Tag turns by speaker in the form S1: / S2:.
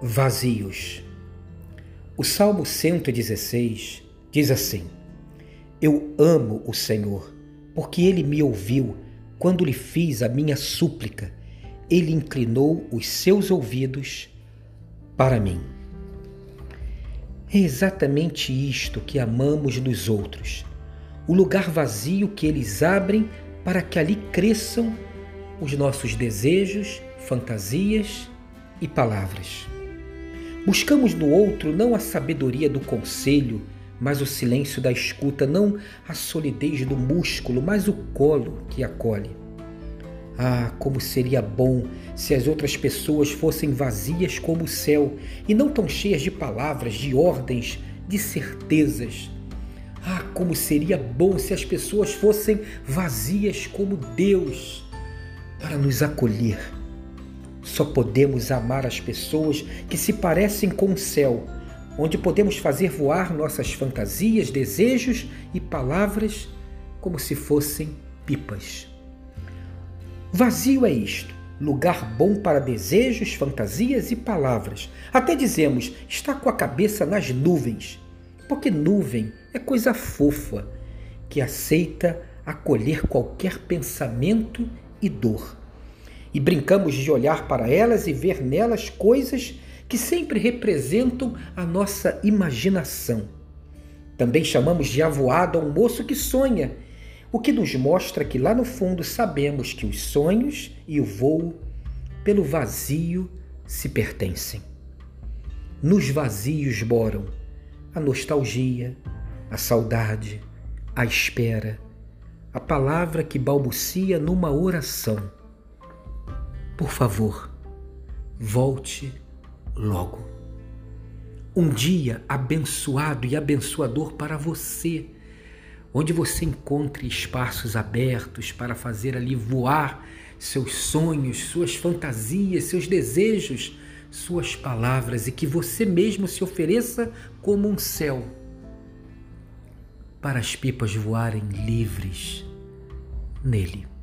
S1: vazios. O Salmo 116 diz assim: Eu amo o Senhor, porque ele me ouviu quando lhe fiz a minha súplica. Ele inclinou os seus ouvidos para mim. É exatamente isto que amamos nos outros, o lugar vazio que eles abrem para que ali cresçam os nossos desejos, fantasias e palavras. Buscamos no outro não a sabedoria do conselho, mas o silêncio da escuta, não a solidez do músculo, mas o colo que acolhe. Ah, como seria bom se as outras pessoas fossem vazias como o céu e não tão cheias de palavras, de ordens, de certezas. Ah, como seria bom se as pessoas fossem vazias como Deus para nos acolher só podemos amar as pessoas que se parecem com o céu, onde podemos fazer voar nossas fantasias, desejos e palavras como se fossem pipas. Vazio é isto, lugar bom para desejos, fantasias e palavras. Até dizemos, está com a cabeça nas nuvens, porque nuvem é coisa fofa que aceita acolher qualquer pensamento e dor e brincamos de olhar para elas e ver nelas coisas que sempre representam a nossa imaginação. Também chamamos de avoado a um moço que sonha, o que nos mostra que lá no fundo sabemos que os sonhos e o voo, pelo vazio, se pertencem. Nos vazios moram a nostalgia, a saudade, a espera, a palavra que balbucia numa oração por favor, volte logo. Um dia abençoado e abençoador para você, onde você encontre espaços abertos para fazer ali voar seus sonhos, suas fantasias, seus desejos, suas palavras e que você mesmo se ofereça como um céu para as pipas voarem livres nele.